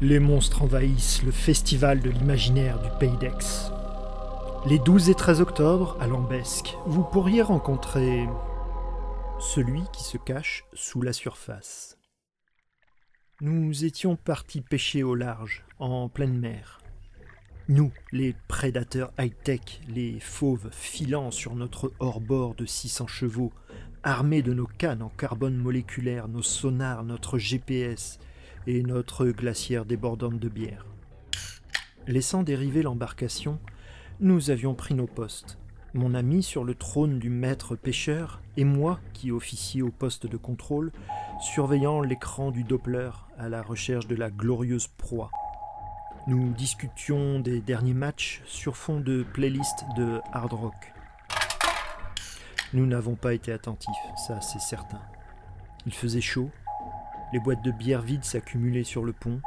Les monstres envahissent le festival de l'imaginaire du Pays d'Aix. Les 12 et 13 octobre, à Lambesque, vous pourriez rencontrer celui qui se cache sous la surface. Nous étions partis pêcher au large, en pleine mer. Nous, les prédateurs high-tech, les fauves filant sur notre hors-bord de 600 chevaux, armés de nos cannes en carbone moléculaire, nos sonars, notre GPS, et notre glacière débordante de bière. Laissant dériver l'embarcation, nous avions pris nos postes. Mon ami sur le trône du maître pêcheur et moi qui officiais au poste de contrôle, surveillant l'écran du Doppler à la recherche de la glorieuse proie. Nous discutions des derniers matchs sur fond de playlist de hard rock. Nous n'avons pas été attentifs, ça c'est certain. Il faisait chaud, les boîtes de bière vides s'accumulaient sur le pont.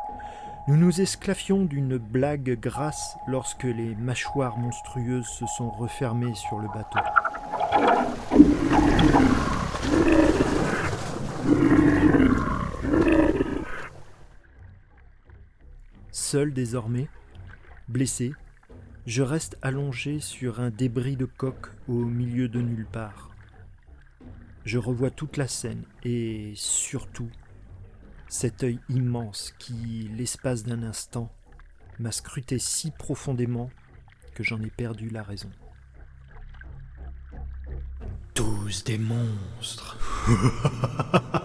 Nous nous esclaffions d'une blague grasse lorsque les mâchoires monstrueuses se sont refermées sur le bateau. Seul désormais, blessé, je reste allongé sur un débris de coque au milieu de nulle part. Je revois toute la scène et surtout cet œil immense qui, l'espace d'un instant, m'a scruté si profondément que j'en ai perdu la raison. Tous des monstres.